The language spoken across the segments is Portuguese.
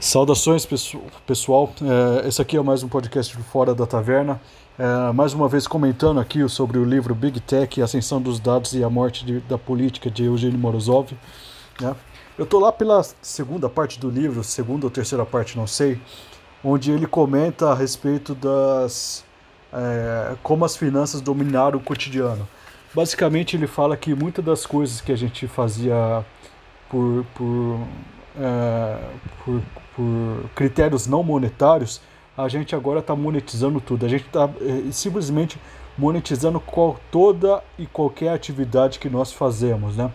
Saudações, pessoal. É, esse aqui é mais um podcast do Fora da Taverna. É, mais uma vez comentando aqui sobre o livro Big Tech, Ascensão dos Dados e a Morte da Política, de Eugênio Morozov. Né? Eu estou lá pela segunda parte do livro, segunda ou terceira parte, não sei, onde ele comenta a respeito das... É, como as finanças dominaram o cotidiano. Basicamente, ele fala que muitas das coisas que a gente fazia por, por, é, por por critérios não monetários, a gente agora está monetizando tudo. A gente está é, simplesmente monetizando qual, toda e qualquer atividade que nós fazemos, né?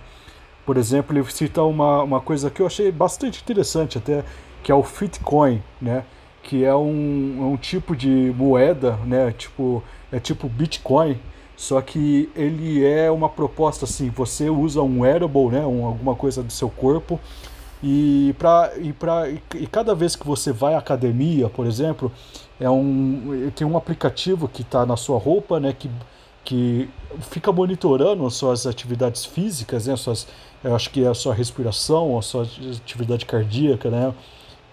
Por exemplo, ele cita uma, uma coisa que eu achei bastante interessante até, que é o Fitcoin, né? Que é um, é um tipo de moeda, né? Tipo, é tipo Bitcoin, só que ele é uma proposta assim, você usa um wearable, né? Um, alguma coisa do seu corpo, e, pra, e, pra, e cada vez que você vai à academia, por exemplo, é um, tem um aplicativo que está na sua roupa, né, que, que fica monitorando as suas atividades físicas, né, suas, acho que é a sua respiração, a sua atividade cardíaca, né,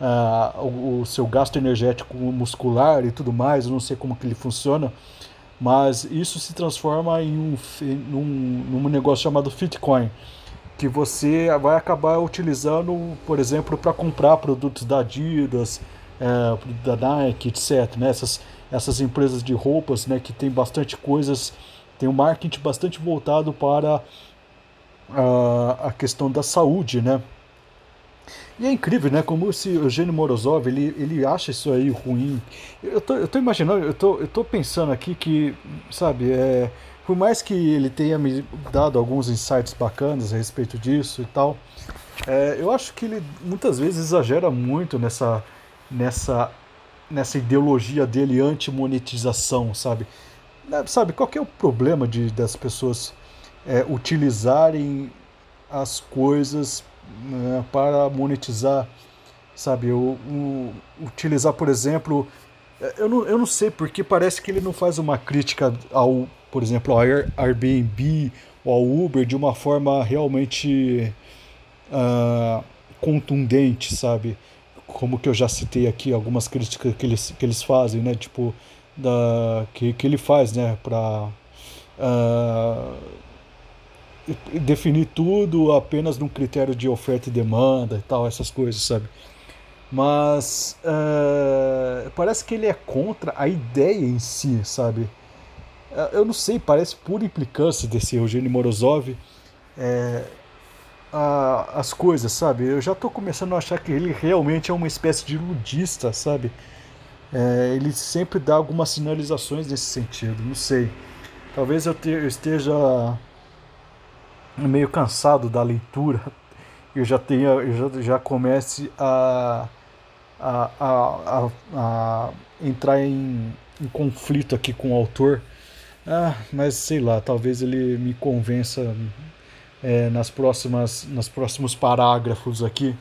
ah, o, o, seu gasto energético muscular e tudo mais, eu não sei como que ele funciona, mas isso se transforma em um, num, num negócio chamado Fitcoin que você vai acabar utilizando, por exemplo, para comprar produtos da Adidas, é, da Nike, etc. Né? Essas, essas empresas de roupas né, que tem bastante coisas, tem um marketing bastante voltado para a, a questão da saúde, né? E é incrível, né? Como esse Eugênio Morozov, ele, ele acha isso aí ruim. Eu tô, eu tô imaginando, eu tô, eu tô pensando aqui que, sabe, é, por mais que ele tenha me dado alguns insights bacanas a respeito disso e tal, é, eu acho que ele muitas vezes exagera muito nessa, nessa, nessa ideologia dele anti-monetização, sabe? Sabe, qual é o problema de, das pessoas é, utilizarem as coisas né, para monetizar, sabe? O, o, utilizar, por exemplo, é, eu não, eu não sei, porque parece que ele não faz uma crítica ao por exemplo, ao Airbnb ou ao Uber de uma forma realmente uh, contundente, sabe? Como que eu já citei aqui algumas críticas que eles, que eles fazem, né? Tipo, da, que, que ele faz, né? Para uh, definir tudo apenas num critério de oferta e demanda e tal, essas coisas, sabe? Mas uh, parece que ele é contra a ideia em si, sabe? Eu não sei, parece pura implicância desse Eugênio Morozov é, a, as coisas, sabe? Eu já estou começando a achar que ele realmente é uma espécie de ludista, sabe? É, ele sempre dá algumas sinalizações nesse sentido, não sei. Talvez eu, te, eu esteja meio cansado da leitura eu já tenha eu já, já comece a, a, a, a, entrar em, em conflito aqui com o autor ah, mas sei lá, talvez ele me convença é, nas próximas, nos próximos parágrafos aqui.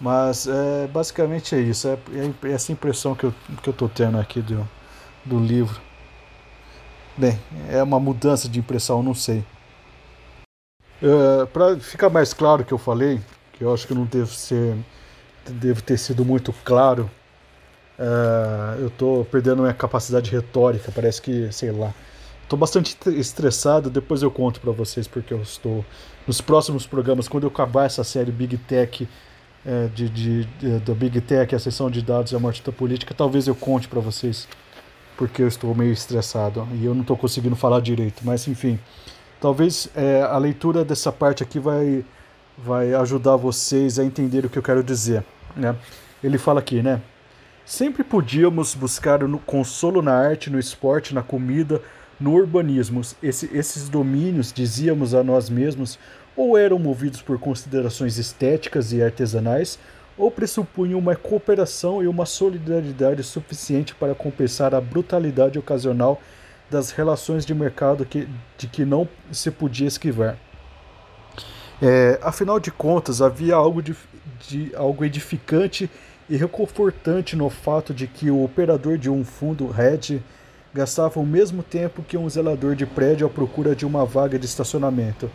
Mas é, basicamente é isso, é, é essa impressão que eu, que eu tô tendo aqui do, do livro. Bem, é uma mudança de impressão, não sei. É, Para ficar mais claro que eu falei, que eu acho que não devo ser, devo ter sido muito claro, é, eu estou perdendo minha capacidade retórica, parece que, sei lá, Tô bastante estressado, depois eu conto para vocês porque eu estou nos próximos programas, quando eu acabar essa série Big Tech é, de, de, de, da Big Tech, a sessão de dados e a morte da política, talvez eu conte para vocês porque eu estou meio estressado e eu não estou conseguindo falar direito, mas enfim, talvez é, a leitura dessa parte aqui vai, vai ajudar vocês a entender o que eu quero dizer, né? Ele fala aqui, né? Sempre podíamos buscar no consolo na arte, no esporte, na comida, no urbanismo, esse, esses domínios, dizíamos a nós mesmos, ou eram movidos por considerações estéticas e artesanais, ou pressupunham uma cooperação e uma solidariedade suficiente para compensar a brutalidade ocasional das relações de mercado que, de que não se podia esquivar. É, afinal de contas, havia algo, de, de, algo edificante e reconfortante no fato de que o operador de um fundo hedge gastava o mesmo tempo que um zelador de prédio à procura de uma vaga de estacionamento.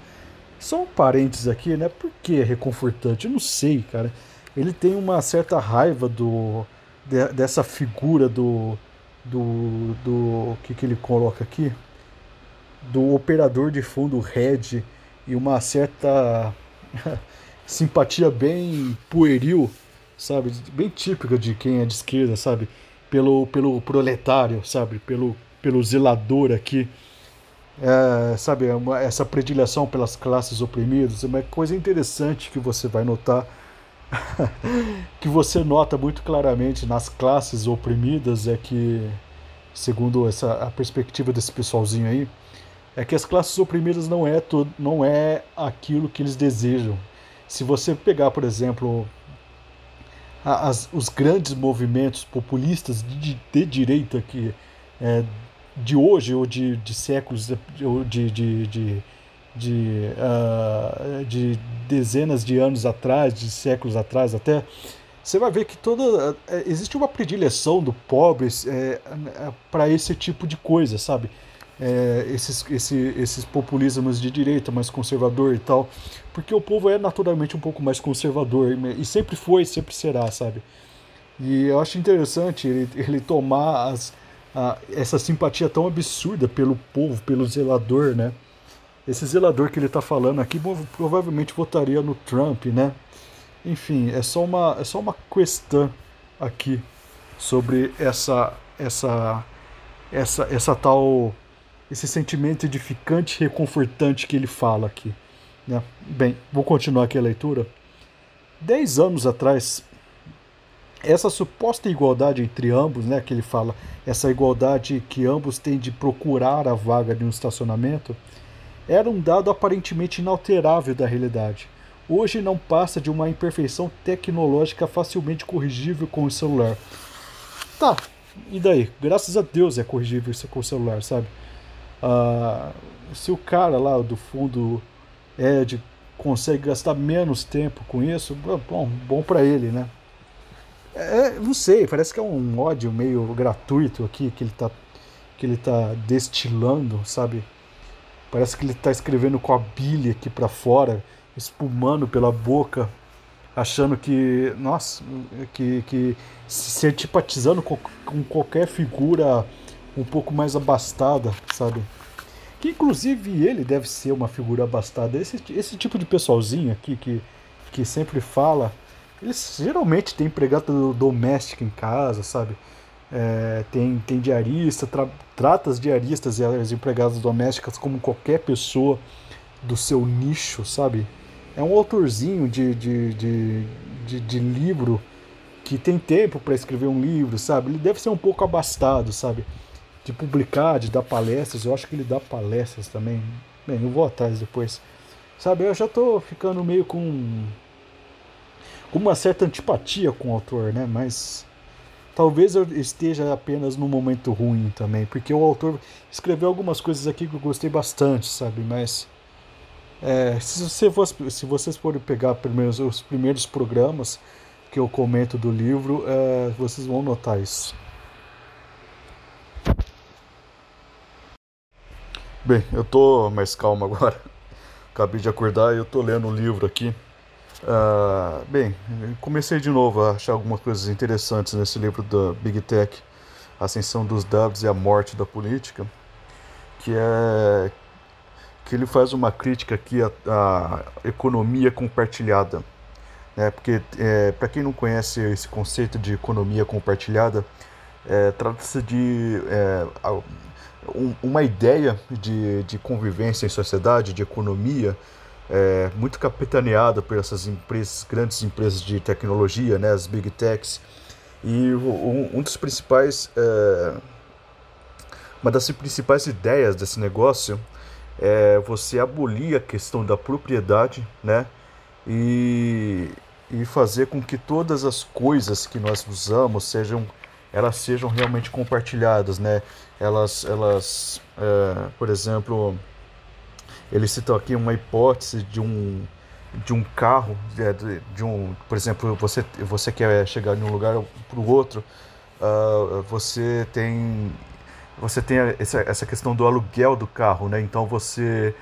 Só um parênteses aqui, né? Por que é reconfortante? Eu não sei, cara. ele tem uma certa raiva do de, dessa figura do do do que que ele coloca aqui do operador de fundo Red e uma certa simpatia bem pueril, sabe, bem típica de quem é de esquerda, sabe, pelo pelo proletário, sabe, pelo pelo zelador aqui. É, sabe, uma, essa predileção pelas classes oprimidas é uma coisa interessante que você vai notar que você nota muito claramente nas classes oprimidas é que, segundo essa, a perspectiva desse pessoalzinho aí, é que as classes oprimidas não é, tudo, não é aquilo que eles desejam. Se você pegar, por exemplo, as, os grandes movimentos populistas de, de direita que é, de hoje ou de, de séculos, ou de, de, de de, uh, de dezenas de anos atrás, de séculos atrás até, você vai ver que toda é, existe uma predileção do pobre é, é para esse tipo de coisa, sabe? É, esses, esse, esses populismos de direita mais conservador e tal, porque o povo é naturalmente um pouco mais conservador e sempre foi, sempre será, sabe? E eu acho interessante ele, ele tomar as, a, essa simpatia tão absurda pelo povo, pelo zelador, né? Esse zelador que ele está falando aqui provavelmente votaria no Trump, né? Enfim, é só uma, é só uma questão aqui sobre essa, essa, essa, essa tal, esse sentimento edificante e reconfortante que ele fala aqui. Né? Bem, vou continuar aqui a leitura. Dez anos atrás, essa suposta igualdade entre ambos, né, que ele fala, essa igualdade que ambos têm de procurar a vaga de um estacionamento, era um dado aparentemente inalterável da realidade. Hoje não passa de uma imperfeição tecnológica facilmente corrigível com o celular. Tá, e daí? Graças a Deus é corrigível isso com o celular, sabe? Ah, se o cara lá do fundo Ed consegue gastar menos tempo com isso, bom, bom para ele, né? É, não sei, parece que é um ódio meio gratuito aqui que ele tá, que ele tá destilando, sabe? Parece que ele está escrevendo com a bíblia aqui para fora, espumando pela boca, achando que, nossa, que, que se antipatizando com, com qualquer figura um pouco mais abastada, sabe? Que inclusive ele deve ser uma figura abastada. Esse, esse tipo de pessoalzinho aqui que, que sempre fala, eles geralmente têm empregado doméstico em casa, sabe? é, tem, tem diarista, tra, trata as diaristas e as empregadas domésticas como qualquer pessoa do seu nicho, sabe? É um autorzinho de, de, de, de, de livro que tem tempo para escrever um livro, sabe? Ele deve ser um pouco abastado, sabe? De publicar, de dar palestras. Eu acho que ele dá palestras também. Bem, eu vou atrás depois. Sabe, eu já tô ficando meio com, com uma certa antipatia com o autor, né? Mas Talvez eu esteja apenas num momento ruim também, porque o autor escreveu algumas coisas aqui que eu gostei bastante, sabe? Mas é, se, você fosse, se vocês forem pegar primeiros, os primeiros programas que eu comento do livro, é, vocês vão notar isso. Bem, eu tô mais calmo agora. Acabei de acordar e eu tô lendo um livro aqui Uh, bem, comecei de novo a achar algumas coisas interessantes nesse livro da Big Tech, Ascensão dos Dados e a Morte da Política, que é que ele faz uma crítica aqui à, à economia compartilhada. Né? Porque, é, para quem não conhece esse conceito de economia compartilhada, é, trata-se de é, um, uma ideia de, de convivência em sociedade, de economia, é, muito capitaneada por essas empresas, grandes empresas de tecnologia, né, as big techs. E um, um dos principais, é, uma das principais ideias desse negócio é você abolir a questão da propriedade, né, e, e fazer com que todas as coisas que nós usamos sejam elas sejam realmente compartilhadas, né? Elas, elas, é, por exemplo, eles citam aqui uma hipótese de um de um carro, de, de um, por exemplo, você você quer chegar de um lugar para o outro, uh, você tem você tem essa, essa questão do aluguel do carro, né? Então você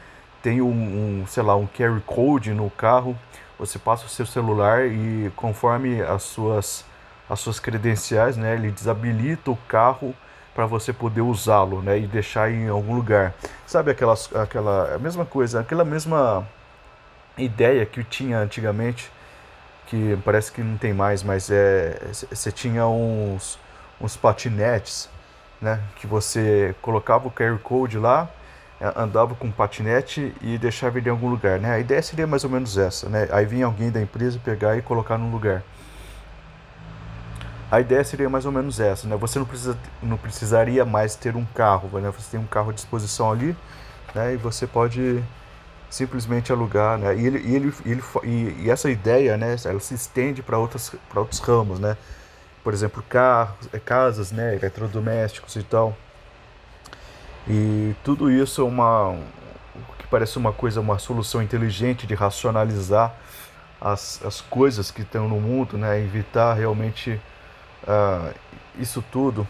tem um, um, sei lá, um carry code no carro Você passa o seu celular e conforme as suas as suas credenciais, né, ele desabilita o carro para você poder usá-lo, né, e deixar em algum lugar. Sabe aquelas aquela a mesma coisa, aquela mesma ideia que tinha antigamente, que parece que não tem mais, mas é você tinha uns uns patinetes, né, que você colocava o QR Code lá, é, andava com um patinete e deixava ele em algum lugar, né? A ideia seria mais ou menos essa, né? Aí vinha alguém da empresa pegar e colocar num lugar. A ideia seria mais ou menos essa, né? Você não, precisa, não precisaria mais ter um carro, né? Você tem um carro à disposição ali, né? E você pode simplesmente alugar, né? E, ele, e, ele, ele, e, e essa ideia, né? Ela se estende para outros ramos, né? Por exemplo, carros, é, casas, né? Eletrodomésticos e tal. E tudo isso é uma que parece uma coisa, uma solução inteligente de racionalizar as, as coisas que estão no mundo, né? Evitar realmente uh, isso tudo,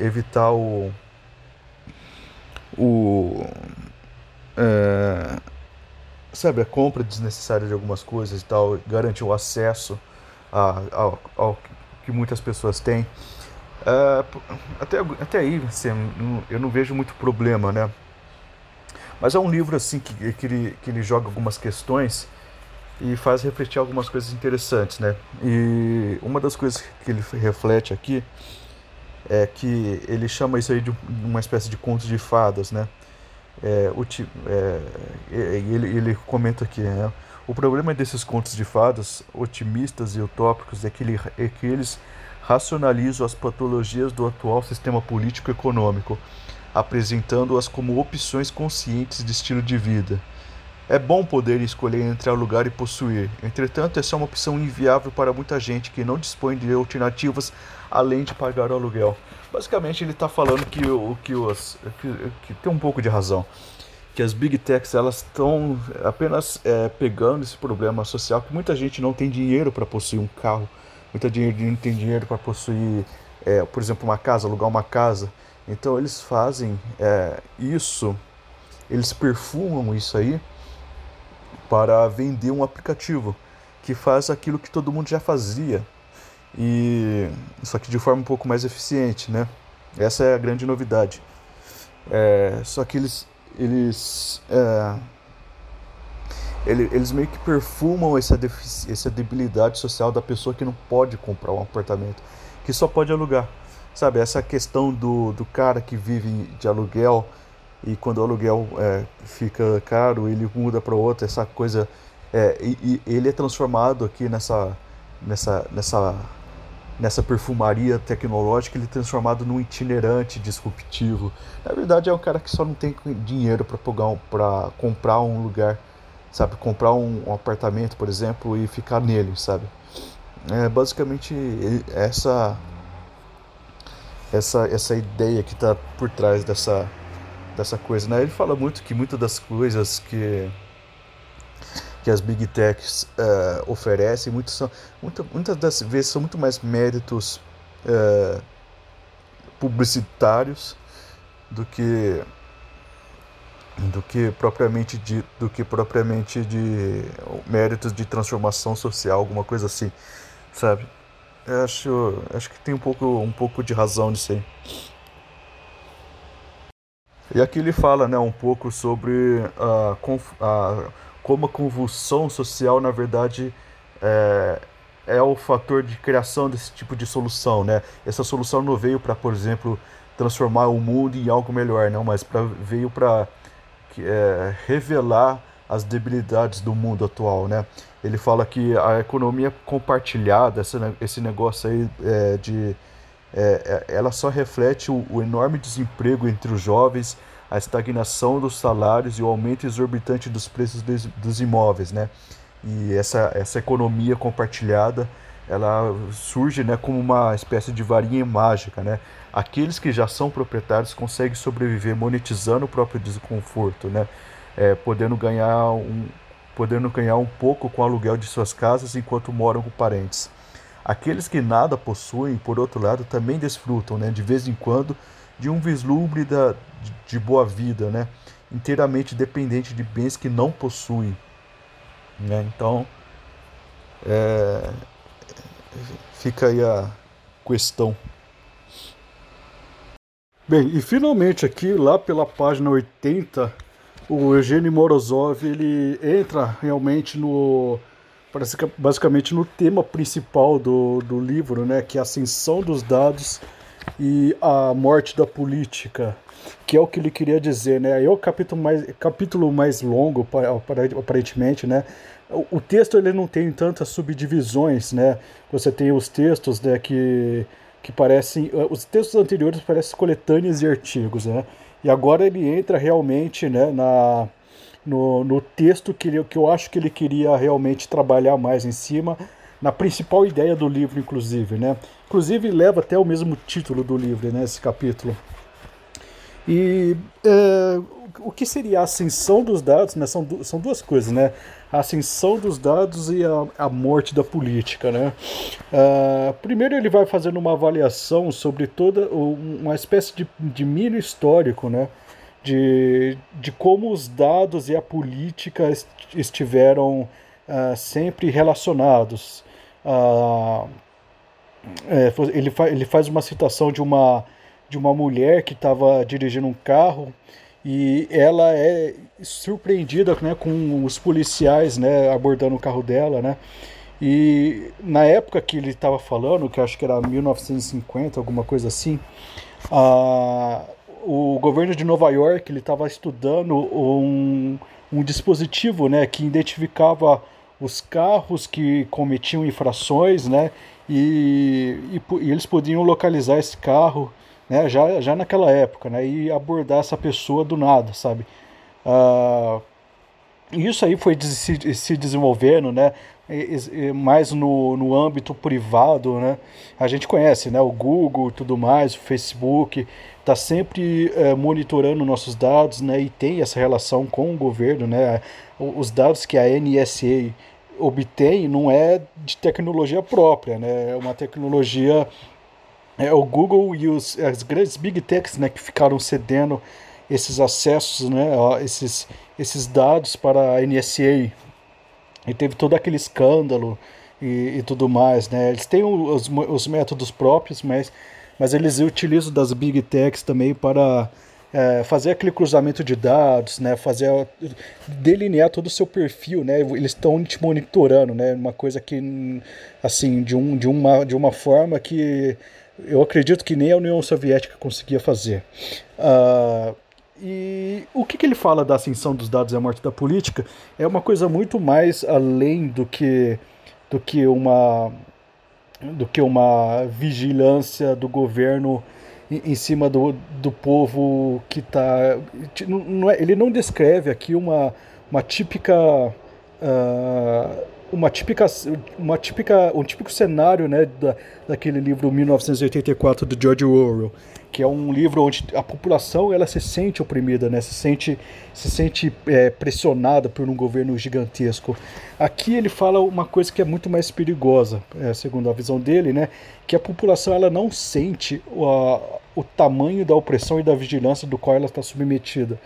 evitar o o uh, sabe a compra desnecessária de algumas coisas e tal, garantir o acesso a, ao, ao que muitas pessoas têm. Uh, até, até aí, assim, eu não vejo muito problema, né? Mas é um livro assim que, que, ele, que ele joga algumas questões e faz refletir algumas coisas interessantes, né? E uma das coisas que ele reflete aqui é que ele chama isso aí de uma espécie de contos de fadas, né? É, o, é, ele, ele comenta aqui, né? O problema desses contos de fadas otimistas e utópicos é que, ele, é que eles racionalizam as patologias do atual sistema político-econômico, apresentando-as como opções conscientes de estilo de vida. É bom poder escolher entre alugar e possuir, entretanto, essa é uma opção inviável para muita gente que não dispõe de alternativas além de pagar o aluguel. Basicamente, ele está falando que, o, que, os, que, que tem um pouco de razão que as big techs elas estão apenas é, pegando esse problema social que muita gente não tem dinheiro para possuir um carro muita gente não tem dinheiro para possuir, é, por exemplo, uma casa, alugar uma casa. Então eles fazem é, isso, eles perfumam isso aí para vender um aplicativo que faz aquilo que todo mundo já fazia e só que de forma um pouco mais eficiente, né? Essa é a grande novidade. É, só que eles eles é, eles meio que perfumam essa, essa debilidade social da pessoa que não pode comprar um apartamento, que só pode alugar. Sabe, essa questão do, do cara que vive de aluguel e quando o aluguel é, fica caro, ele muda para outro, essa coisa. É, e, e, ele é transformado aqui nessa, nessa, nessa, nessa perfumaria tecnológica, ele é transformado num itinerante disruptivo. Na verdade, é um cara que só não tem dinheiro para comprar um lugar sabe? Comprar um, um apartamento, por exemplo, e ficar nele, sabe? É basicamente essa essa essa ideia que está por trás dessa dessa coisa, né? Ele fala muito que muitas das coisas que que as big techs uh, oferecem, muito são, muita, muitas das vezes são muito mais méritos uh, publicitários do que do que propriamente de do que propriamente de méritos de transformação social, alguma coisa assim, sabe? Eu acho, acho que tem um pouco, um pouco de razão nisso aí. E aqui ele fala, né, um pouco sobre a, a como a convulsão social, na verdade, é, é o fator de criação desse tipo de solução, né? Essa solução não veio para, por exemplo, transformar o mundo em algo melhor, não, mas pra, veio para é, revelar as debilidades do mundo atual, né? Ele fala que a economia compartilhada, esse negócio aí é, de é, é, ela só reflete o, o, enorme desemprego entre os jovens, a estagnação dos salários e o aumento exorbitante dos preços dos, dos imóveis, né? E essa, essa economia compartilhada, ela surge, né, como uma espécie de varinha mágica, né? aqueles que já são proprietários conseguem sobreviver monetizando o próprio desconforto, né? É, podendo ganhar um podendo ganhar um pouco com o aluguel de suas casas enquanto moram com parentes. Aqueles que nada possuem, por outro lado, também desfrutam, né, de vez em quando, de um vislumbre da, de, de boa vida, né, inteiramente dependente de bens que não possuem. Né? Então, É, fica aí a questão. Bem, e finalmente aqui, lá pela página 80, o Eugênio Morozov, ele entra realmente no basicamente no tema principal do, do livro, né, que é a ascensão dos dados e a morte da política, que é o que ele queria dizer, né? É o capítulo mais, capítulo mais longo, aparentemente, né? O, texto ele não tem tantas subdivisões, né? Você tem os textos, né, que que parecem os textos anteriores parecem coletâneas e artigos, né? E agora ele entra realmente, né, na no, no texto que, ele, que eu acho que ele queria realmente trabalhar mais em cima, na principal ideia do livro, inclusive, né? Inclusive leva até o mesmo título do livro, né? Esse capítulo. E é, o que seria a ascensão dos dados, né? São, são duas coisas, né? A ascensão dos dados e a, a morte da política, né? Uh, primeiro ele vai fazendo uma avaliação sobre toda uma espécie de, de mini histórico, né? De, de como os dados e a política estiveram uh, sempre relacionados. Uh, é, ele, fa ele faz uma citação de uma, de uma mulher que estava dirigindo um carro e ela é surpreendida né, com os policiais né, abordando o carro dela, né? E na época que ele estava falando, que acho que era 1950, alguma coisa assim, a, o governo de Nova York ele estava estudando um, um dispositivo né, que identificava os carros que cometiam infrações, né, e, e, e, eles podiam localizar esse carro, né, já, já naquela época, né, e abordar essa pessoa do nada, sabe? Uh, isso aí foi se, se desenvolvendo, né, mais no, no âmbito privado, né? A gente conhece, né? O Google, tudo mais, o Facebook, está sempre é, monitorando nossos dados, né? E tem essa relação com o governo, né? Os dados que a NSA obtém não é de tecnologia própria, né? É uma tecnologia é o Google e os, as grandes big techs, né? Que ficaram cedendo esses acessos, né? Esses esses dados para a NSA e teve todo aquele escândalo e, e tudo mais, né? Eles têm os, os métodos próprios, mas mas eles utilizam das big techs também para é, fazer aquele cruzamento de dados, né, fazer delinear todo o seu perfil, né, eles estão te monitorando, né, uma coisa que assim de, um, de, uma, de uma forma que eu acredito que nem a União Soviética conseguia fazer. Uh, e o que, que, ele fala da ascensão dos dados e a morte da política é uma coisa muito mais além do que do que uma do que uma vigilância do governo em, cima do, do povo que está. É, ele não descreve aqui uma, uma típica. Uh, uma típica, uma típica, um típico cenário né, da, daquele livro 1984 do George Orwell, que é um livro onde a população ela se sente oprimida, né, se sente, se sente é, pressionada por um governo gigantesco. Aqui ele fala uma coisa que é muito mais perigosa, é, segundo a visão dele, né, que a população ela não sente o, o tamanho da opressão e da vigilância do qual ela está submetida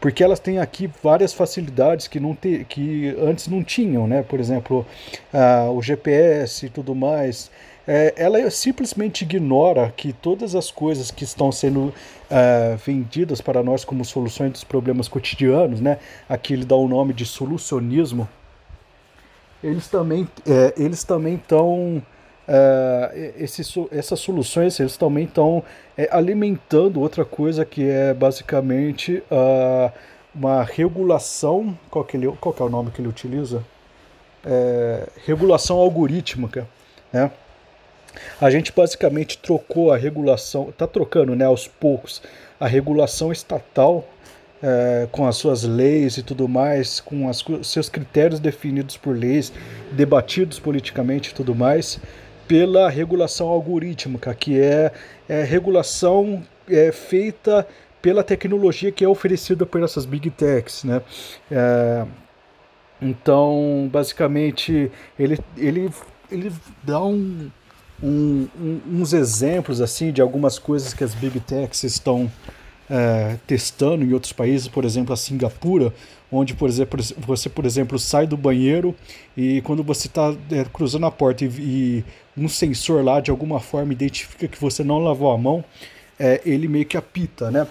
porque elas têm aqui várias facilidades que, não te, que antes não tinham, né? Por exemplo, uh, o GPS e tudo mais. É, ela simplesmente ignora que todas as coisas que estão sendo uh, vendidas para nós como soluções dos problemas cotidianos, né? Aqui ele dá o nome de solucionismo. Eles também, é, eles também estão Uh, esses, essas soluções eles também estão é, alimentando outra coisa que é basicamente uh, uma regulação. Qual que, ele, qual que é o nome que ele utiliza? É, regulação algorítmica. Né? A gente basicamente trocou a regulação, está trocando né, aos poucos a regulação estatal é, com as suas leis e tudo mais, com os seus critérios definidos por leis, debatidos politicamente e tudo mais, pela regulação algorítmica, que é, é regulação é, feita pela tecnologia que é oferecida por essas big techs, né? É, então, basicamente, ele, ele, ele dá um, um, um, uns exemplos assim de algumas coisas que as big techs estão é, testando em outros países, por exemplo, a Singapura, onde, por exemplo, você, por exemplo, sai do banheiro e quando você está é, cruzando a porta e, e, um sensor lá de alguma forma identifica que você não lavou a mão, é, ele meio que apita, né?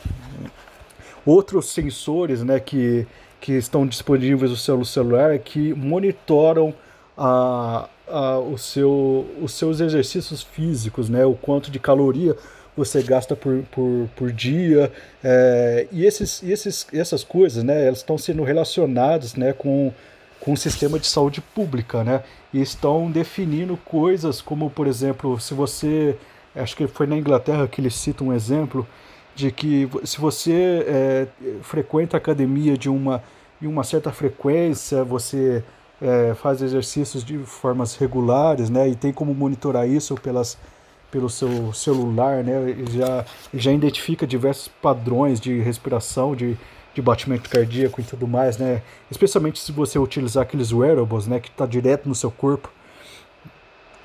Outros sensores, né, que, que estão disponíveis no celular que monitoram a, a, o seu, os seus exercícios físicos, né, o quanto de caloria você gasta por, por, por dia. É, e esses, esses, essas coisas, né, elas estão sendo relacionadas né, com, com o sistema de saúde pública, né? E estão definindo coisas como, por exemplo, se você. Acho que foi na Inglaterra que eles citam um exemplo de que se você é, frequenta a academia de uma, de uma certa frequência, você é, faz exercícios de formas regulares, né? E tem como monitorar isso pelas pelo seu celular, né? Já, já identifica diversos padrões de respiração, de, de batimento cardíaco e tudo mais, né? Especialmente se você utilizar aqueles wearables, né? Que está direto no seu corpo.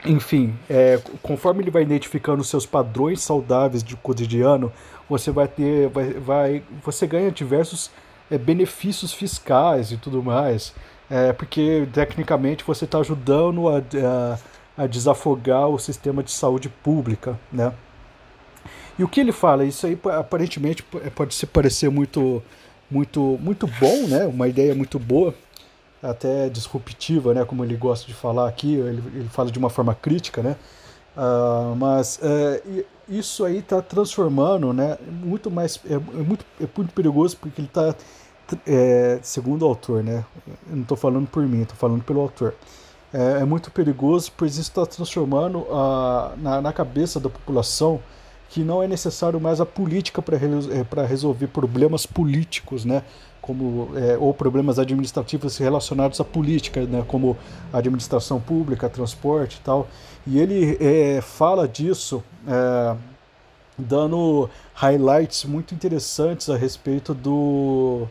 Enfim, é, conforme ele vai identificando os seus padrões saudáveis de cotidiano, você vai ter, vai, vai você ganha diversos é, benefícios fiscais e tudo mais, é, porque tecnicamente você está ajudando a, a a desafogar o sistema de saúde pública, né? E o que ele fala, isso aí aparentemente pode se parecer muito, muito, muito bom, né? Uma ideia muito boa, até disruptiva, né? Como ele gosta de falar aqui, ele, ele fala de uma forma crítica, né? Uh, mas é, isso aí está transformando, né? Muito mais, é, é, muito, é muito perigoso porque ele está, é, segundo o autor, né? Eu não estou falando por mim, estou falando pelo autor é, é muito perigoso, pois isso está transformando a, na, na cabeça da população que não é necessário mais a política para é, resolver problemas políticos, né? Como, é, ou problemas administrativos relacionados à política, né? como administração pública, transporte e tal. E ele é, fala disso dando highlights muito interessantes a respeito do,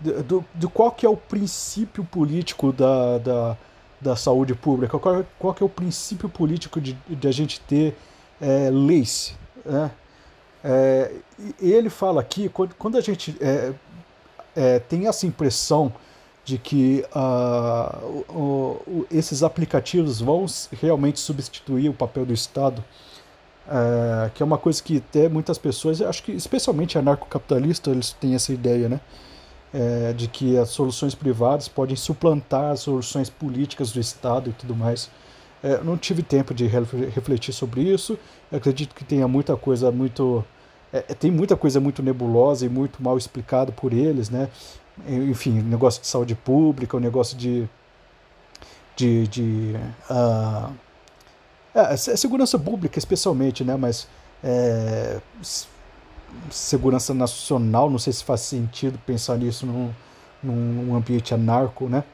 do, do qual que é o princípio político da, da da saúde pública? Qual, qual é o princípio político de, de a gente ter é, leis? Né? É, ele fala aqui, quando, quando a gente é, é, tem essa impressão de que uh, o, o, esses aplicativos vão realmente substituir o papel do Estado, uh, que é uma coisa que até muitas pessoas, acho que especialmente anarcocapitalistas, eles têm essa ideia, né? É, de que as soluções privadas podem suplantar as soluções políticas do Estado e tudo mais. É, não tive tempo de refletir sobre isso. Eu acredito que tenha muita coisa muito é, é, tem muita coisa muito nebulosa e muito mal explicado por eles, né? Enfim, negócio de saúde pública, o negócio de de, de uh, é, segurança pública especialmente, né? Mas é, segurança nacional, não sei se faz sentido pensar nisso num, num ambiente anarco, né?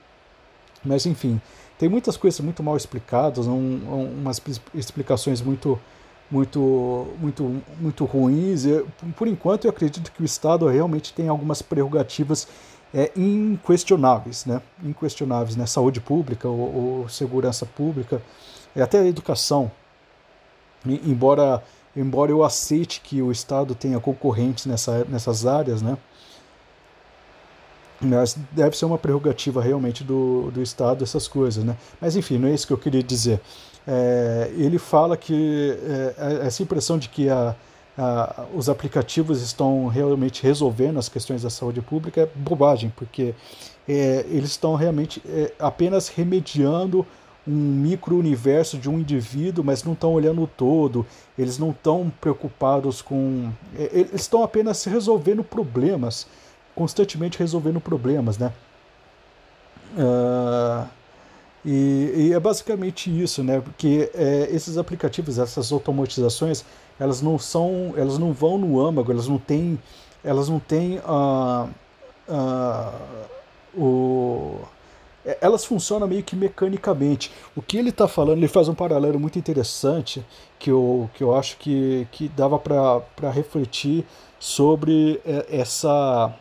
Mas enfim, tem muitas coisas muito mal explicadas, um, umas explicações muito muito muito muito ruins. Eu, por enquanto eu acredito que o Estado realmente tem algumas prerrogativas é, inquestionáveis, né? Inquestionáveis, né? Saúde pública ou, ou segurança pública, até a educação. E, embora embora eu aceite que o Estado tenha concorrentes nessa, nessas áreas, né? Mas deve ser uma prerrogativa realmente do, do Estado essas coisas, né? Mas enfim, não é isso que eu queria dizer. É, ele fala que é, é essa impressão de que a, a, os aplicativos estão realmente resolvendo as questões da saúde pública é bobagem, porque é, eles estão realmente é, apenas remediando um micro-universo de um indivíduo, mas não estão olhando o todo, eles não estão preocupados com. É, eles estão apenas resolvendo problemas, constantemente resolvendo problemas, né? Uh, e, e, é basicamente isso, né? Porque é, esses aplicativos, essas automatizações, elas não são, elas não vão no âmago, elas não têm, elas não têm uh, uh, o é, elas funcionam meio que mecanicamente. O que ele está falando, ele faz um paralelo muito interessante que eu, que eu acho que, que dava para refletir sobre é, essa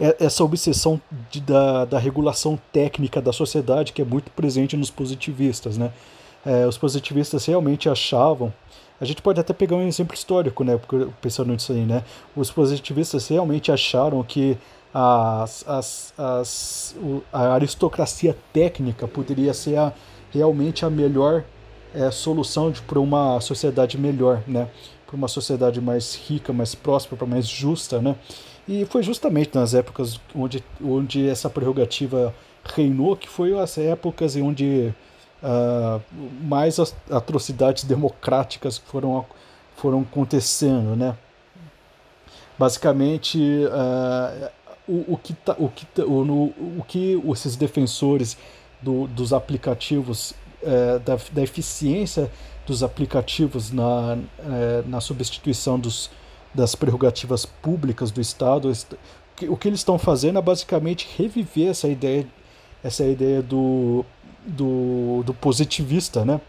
é, essa obsessão de, da, da regulação técnica da sociedade que é muito presente nos positivistas, né? É, os positivistas realmente achavam a gente pode até pegar um exemplo histórico, né? Pensando nisso aí, né? Os positivistas realmente acharam que as, as, as, a aristocracia técnica poderia ser a, realmente a melhor é, solução para uma sociedade melhor, né? Para uma sociedade mais rica, mais próspera, mais justa, né? E foi justamente nas épocas onde, onde essa prerrogativa reinou que foi as épocas onde uh, mais atrocidades democráticas foram, foram acontecendo, né? Basicamente, uh, o, o, que tá, o, que, tá, o, o que esses defensores do, dos aplicativos, uh, da, da eficiência dos aplicativos na, na substituição dos, das prerrogativas públicas do Estado, o que eles estão fazendo é basicamente reviver essa ideia, essa ideia do do, do positivista, né?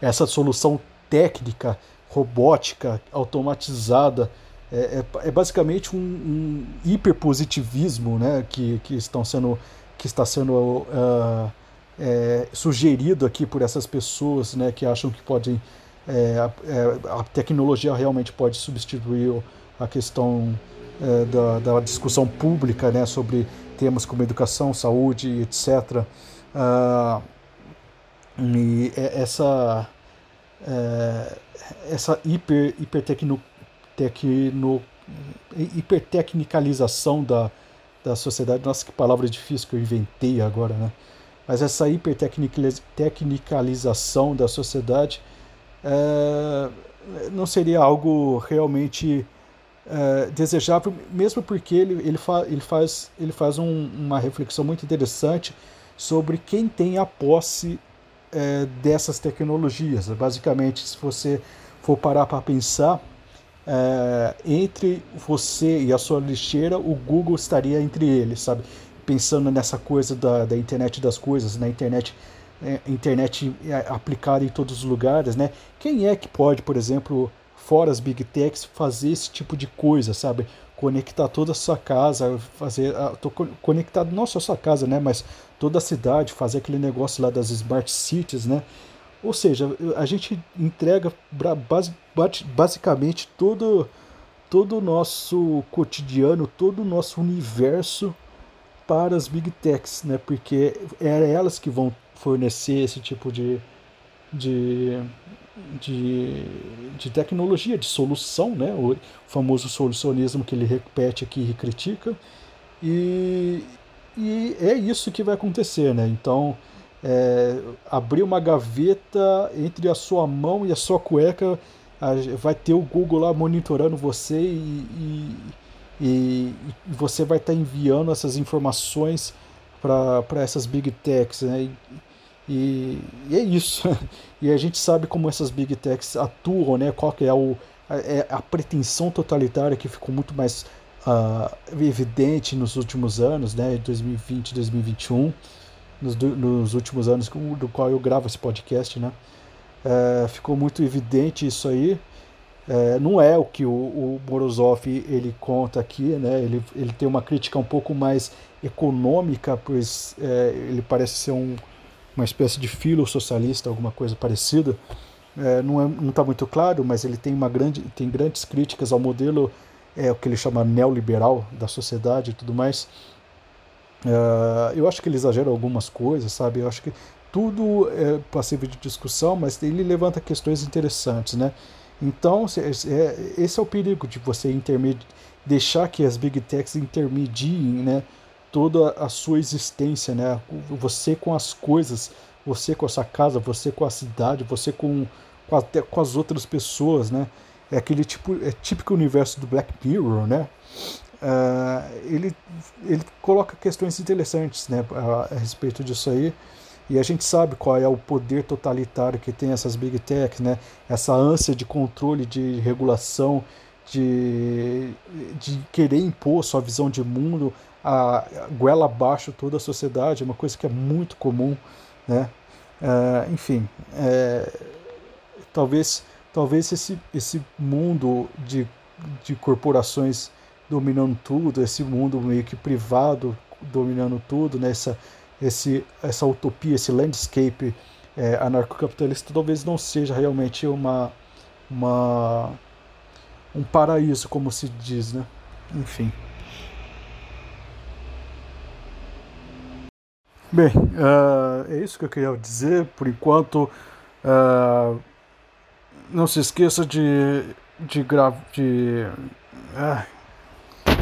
Essa solução técnica, robótica, automatizada, é, é, é basicamente um, um, hiperpositivismo, né? Que, que, estão sendo, que está sendo uh, é, sugerido aqui por essas pessoas, né? Que acham que podem é, a, a, tecnologia realmente pode substituir a questão é, da, da, discussão pública né, sobre temas como educação, saúde, etc. Uh, e essa é, essa hiper hipertecno, tecno, hipertecnicalização da, da sociedade. Nossa que palavra difícil que eu inventei agora né? Mas essa hipertecnicalização da sociedade é, não seria algo realmente é, desejável mesmo porque ele, ele, fa, ele faz ele faz um, uma reflexão muito interessante sobre quem tem a posse é, dessas tecnologias. Basicamente, se você for parar para pensar, é, entre você e a sua lixeira, o Google estaria entre eles, sabe? Pensando nessa coisa da, da internet das coisas, na internet, é, internet é, aplicada em todos os lugares, né? Quem é que pode, por exemplo, fora as big techs, fazer esse tipo de coisa, sabe? Conectar toda a sua casa, fazer, tô conectado não só a sua casa, né, mas toda a cidade, fazer aquele negócio lá das smart cities, né? Ou seja, a gente entrega basicamente todo todo o nosso cotidiano, todo o nosso universo para as big techs, né? Porque é elas que vão fornecer esse tipo de, de de, de tecnologia, de solução, né? o famoso solucionismo que ele repete aqui e critica. E, e é isso que vai acontecer. Né? Então, é, abrir uma gaveta entre a sua mão e a sua cueca, vai ter o Google lá monitorando você e, e, e você vai estar tá enviando essas informações para essas big techs. Né? E, e, é isso. E a gente sabe como essas big techs atuam, né? Qual que é, o, a, é a pretensão totalitária que ficou muito mais uh, evidente nos últimos anos, né? 2020, 2021, nos, nos últimos anos do qual eu gravo esse podcast, né? É, ficou muito evidente isso aí. É, não é o que o, o Morozov ele conta aqui, né? Ele, ele tem uma crítica um pouco mais econômica, pois ele parece ser um uma espécie de filo socialista, alguma coisa parecida. É, não está muito claro, mas ele tem, uma grande, tem grandes críticas ao modelo, é, o que ele chama neoliberal da sociedade e tudo mais. É, eu acho que ele exagera algumas coisas, sabe? Eu acho que tudo é passível de discussão, mas ele levanta questões interessantes, né? Então, é, esse é o perigo de você deixar que as big techs intermediem, né? Toda a sua existência, né? Você com as coisas, você com a sua casa, você com a cidade, você com, com até com as outras pessoas, né? É aquele tipo, é típico universo do Black Mirror, né? Uh, ele, ele coloca questões interessantes, né? A, a, respeito disso aí. E a gente sabe qual é o poder totalitário que tem essas big techs, né? Essa ânsia de controle, de regulação, de, de querer impor sua visão de mundo a goela abaixo toda a sociedade, é uma coisa que é muito comum, né? É, enfim, é, talvez, talvez esse, esse mundo de, de corporações dominando tudo, esse mundo meio que privado dominando tudo, né? essa, esse, essa utopia, esse landscape é, anarcocapitalista talvez não seja realmente uma, uma um paraíso, como se diz, né? Enfim. Bem, uh, é isso que eu queria dizer. Por enquanto, uh, não se esqueça de de gravar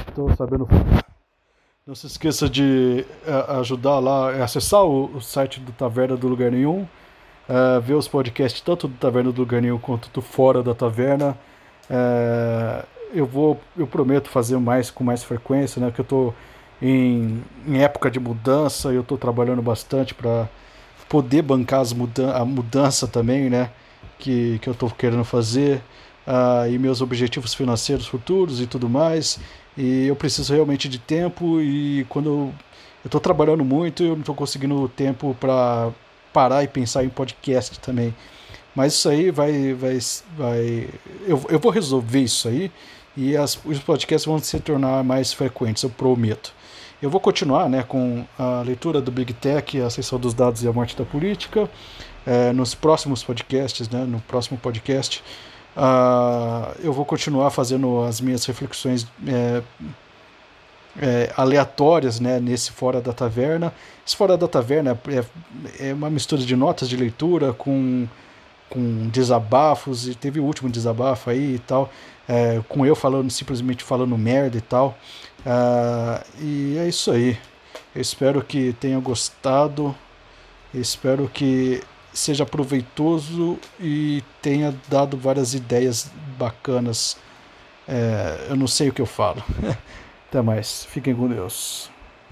estou sabendo não se esqueça de uh, ajudar lá acessar o, o, site do Taverna do Lugar Nenhum ver os podcasts tanto do Taverna do Lugar Nenhum quanto do Fora da Taverna eu vou eu prometo fazer mais com mais frequência né que eu estou em, em época de mudança eu estou trabalhando bastante para poder bancar as mudan a mudança também né que, que eu estou querendo fazer uh, e meus objetivos financeiros futuros e tudo mais. E eu preciso realmente de tempo e quando eu estou trabalhando muito, eu não estou conseguindo tempo para parar e pensar em podcast também. Mas isso aí vai. vai, vai eu, eu vou resolver isso aí e as, os podcasts vão se tornar mais frequentes, eu prometo. Eu vou continuar né, com a leitura do Big Tech, a seção dos dados e a morte da política, é, nos próximos podcasts, né, no próximo podcast. Uh, eu vou continuar fazendo as minhas reflexões é, é, aleatórias né, nesse Fora da Taverna. Esse Fora da Taverna é, é uma mistura de notas de leitura com, com desabafos, e teve o último desabafo aí e tal, é, com eu falando, simplesmente falando merda e tal. Uh, e é isso aí. Eu espero que tenha gostado. espero que seja proveitoso e tenha dado várias ideias bacanas. É, eu não sei o que eu falo. Até mais. Fiquem com Deus.